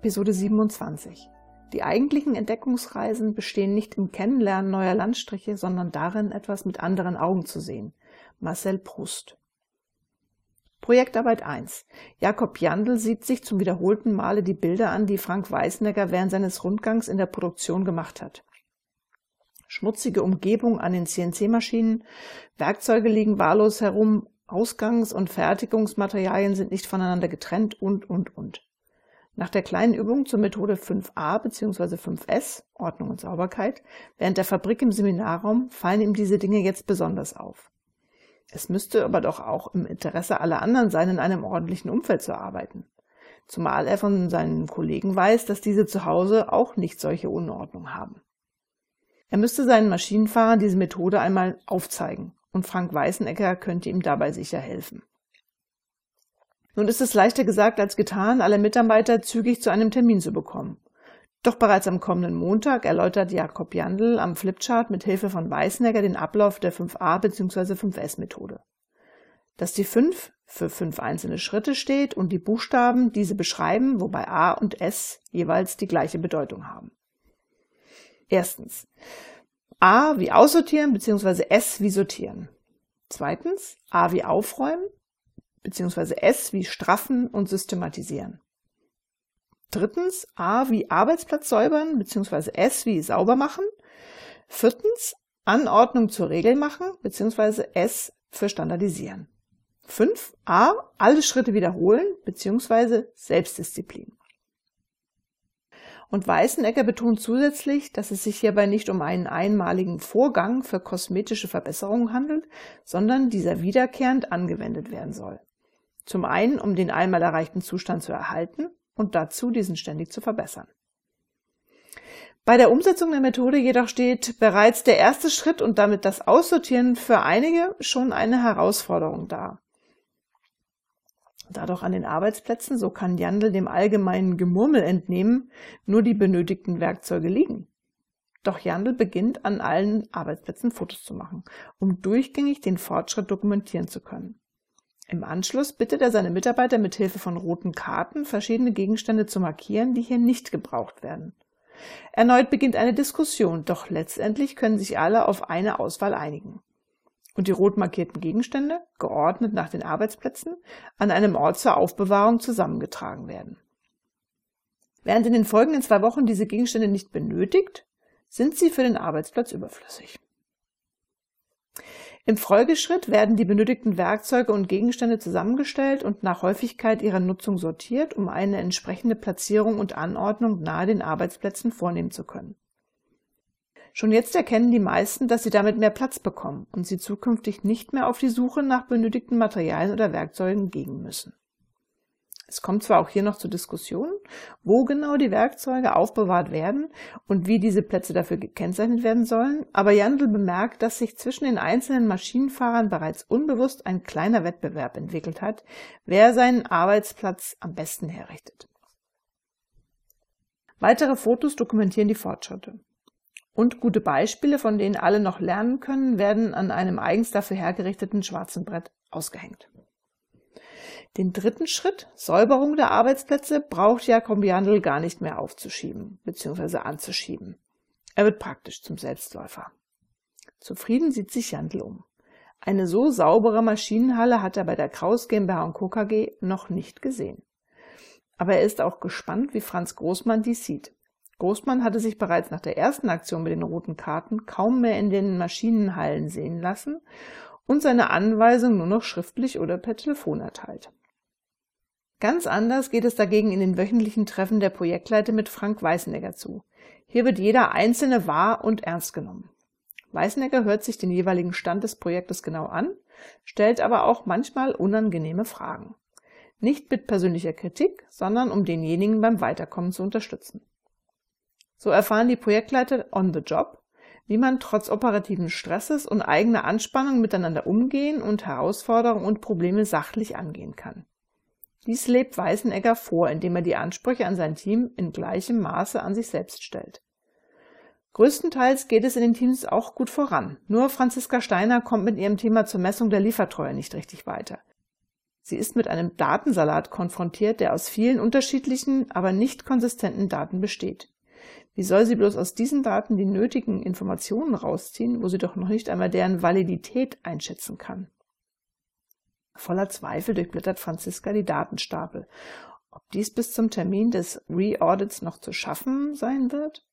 Episode 27. Die eigentlichen Entdeckungsreisen bestehen nicht im Kennenlernen neuer Landstriche, sondern darin, etwas mit anderen Augen zu sehen. Marcel Proust. Projektarbeit 1. Jakob Jandl sieht sich zum wiederholten Male die Bilder an, die Frank Weißnecker während seines Rundgangs in der Produktion gemacht hat. Schmutzige Umgebung an den CNC-Maschinen, Werkzeuge liegen wahllos herum, Ausgangs- und Fertigungsmaterialien sind nicht voneinander getrennt und, und, und. Nach der kleinen Übung zur Methode 5a bzw. 5s, Ordnung und Sauberkeit, während der Fabrik im Seminarraum fallen ihm diese Dinge jetzt besonders auf. Es müsste aber doch auch im Interesse aller anderen sein, in einem ordentlichen Umfeld zu arbeiten. Zumal er von seinen Kollegen weiß, dass diese zu Hause auch nicht solche Unordnung haben. Er müsste seinen Maschinenfahrern diese Methode einmal aufzeigen und Frank Weißenecker könnte ihm dabei sicher helfen. Nun ist es leichter gesagt als getan, alle Mitarbeiter zügig zu einem Termin zu bekommen. Doch bereits am kommenden Montag erläutert Jakob Jandl am Flipchart mit Hilfe von Weißenegger den Ablauf der 5a bzw. 5s-Methode. Dass die 5 für fünf einzelne Schritte steht und die Buchstaben diese beschreiben, wobei a und s jeweils die gleiche Bedeutung haben. Erstens. A wie aussortieren bzw. S wie sortieren. Zweitens. A wie aufräumen bzw. S wie straffen und systematisieren. Drittens. A wie Arbeitsplatz säubern bzw. S wie sauber machen. Viertens. Anordnung zur Regel machen bzw. S für standardisieren. 5. A. Alle Schritte wiederholen bzw. Selbstdisziplin. Und Weißenegger betont zusätzlich, dass es sich hierbei nicht um einen einmaligen Vorgang für kosmetische Verbesserungen handelt, sondern dieser wiederkehrend angewendet werden soll. Zum einen, um den einmal erreichten Zustand zu erhalten und dazu diesen ständig zu verbessern. Bei der Umsetzung der Methode jedoch steht bereits der erste Schritt und damit das Aussortieren für einige schon eine Herausforderung dar da doch an den Arbeitsplätzen, so kann Jandl dem allgemeinen Gemurmel entnehmen, nur die benötigten Werkzeuge liegen. Doch Jandl beginnt an allen Arbeitsplätzen Fotos zu machen, um durchgängig den Fortschritt dokumentieren zu können. Im Anschluss bittet er seine Mitarbeiter mit Hilfe von roten Karten verschiedene Gegenstände zu markieren, die hier nicht gebraucht werden. Erneut beginnt eine Diskussion, doch letztendlich können sich alle auf eine Auswahl einigen und die rot markierten Gegenstände, geordnet nach den Arbeitsplätzen, an einem Ort zur Aufbewahrung zusammengetragen werden. Während in den folgenden zwei Wochen diese Gegenstände nicht benötigt, sind sie für den Arbeitsplatz überflüssig. Im Folgeschritt werden die benötigten Werkzeuge und Gegenstände zusammengestellt und nach Häufigkeit ihrer Nutzung sortiert, um eine entsprechende Platzierung und Anordnung nahe den Arbeitsplätzen vornehmen zu können. Schon jetzt erkennen die meisten, dass sie damit mehr Platz bekommen und sie zukünftig nicht mehr auf die Suche nach benötigten Materialien oder Werkzeugen gehen müssen. Es kommt zwar auch hier noch zur Diskussion, wo genau die Werkzeuge aufbewahrt werden und wie diese Plätze dafür gekennzeichnet werden sollen, aber Jandl bemerkt, dass sich zwischen den einzelnen Maschinenfahrern bereits unbewusst ein kleiner Wettbewerb entwickelt hat, wer seinen Arbeitsplatz am besten herrichtet. Weitere Fotos dokumentieren die Fortschritte. Und gute Beispiele, von denen alle noch lernen können, werden an einem eigens dafür hergerichteten schwarzen Brett ausgehängt. Den dritten Schritt, Säuberung der Arbeitsplätze, braucht Jakob Jandl gar nicht mehr aufzuschieben bzw. anzuschieben. Er wird praktisch zum Selbstläufer. Zufrieden sieht sich Jandl um. Eine so saubere Maschinenhalle hat er bei der Kraus GmbH Co. KG noch nicht gesehen. Aber er ist auch gespannt, wie Franz Großmann dies sieht. Großmann hatte sich bereits nach der ersten Aktion mit den roten Karten kaum mehr in den Maschinenhallen sehen lassen und seine Anweisung nur noch schriftlich oder per Telefon erteilt. Ganz anders geht es dagegen in den wöchentlichen Treffen der Projektleiter mit Frank Weißenegger zu. Hier wird jeder Einzelne wahr und ernst genommen. Weißenegger hört sich den jeweiligen Stand des Projektes genau an, stellt aber auch manchmal unangenehme Fragen. Nicht mit persönlicher Kritik, sondern um denjenigen beim Weiterkommen zu unterstützen. So erfahren die Projektleiter on the job, wie man trotz operativen Stresses und eigener Anspannung miteinander umgehen und Herausforderungen und Probleme sachlich angehen kann. Dies lebt Weißenegger vor, indem er die Ansprüche an sein Team in gleichem Maße an sich selbst stellt. Größtenteils geht es in den Teams auch gut voran. Nur Franziska Steiner kommt mit ihrem Thema zur Messung der Liefertreue nicht richtig weiter. Sie ist mit einem Datensalat konfrontiert, der aus vielen unterschiedlichen, aber nicht konsistenten Daten besteht. Wie soll sie bloß aus diesen Daten die nötigen Informationen rausziehen, wo sie doch noch nicht einmal deren Validität einschätzen kann? Voller Zweifel durchblättert Franziska die Datenstapel. Ob dies bis zum Termin des Re-Audits noch zu schaffen sein wird?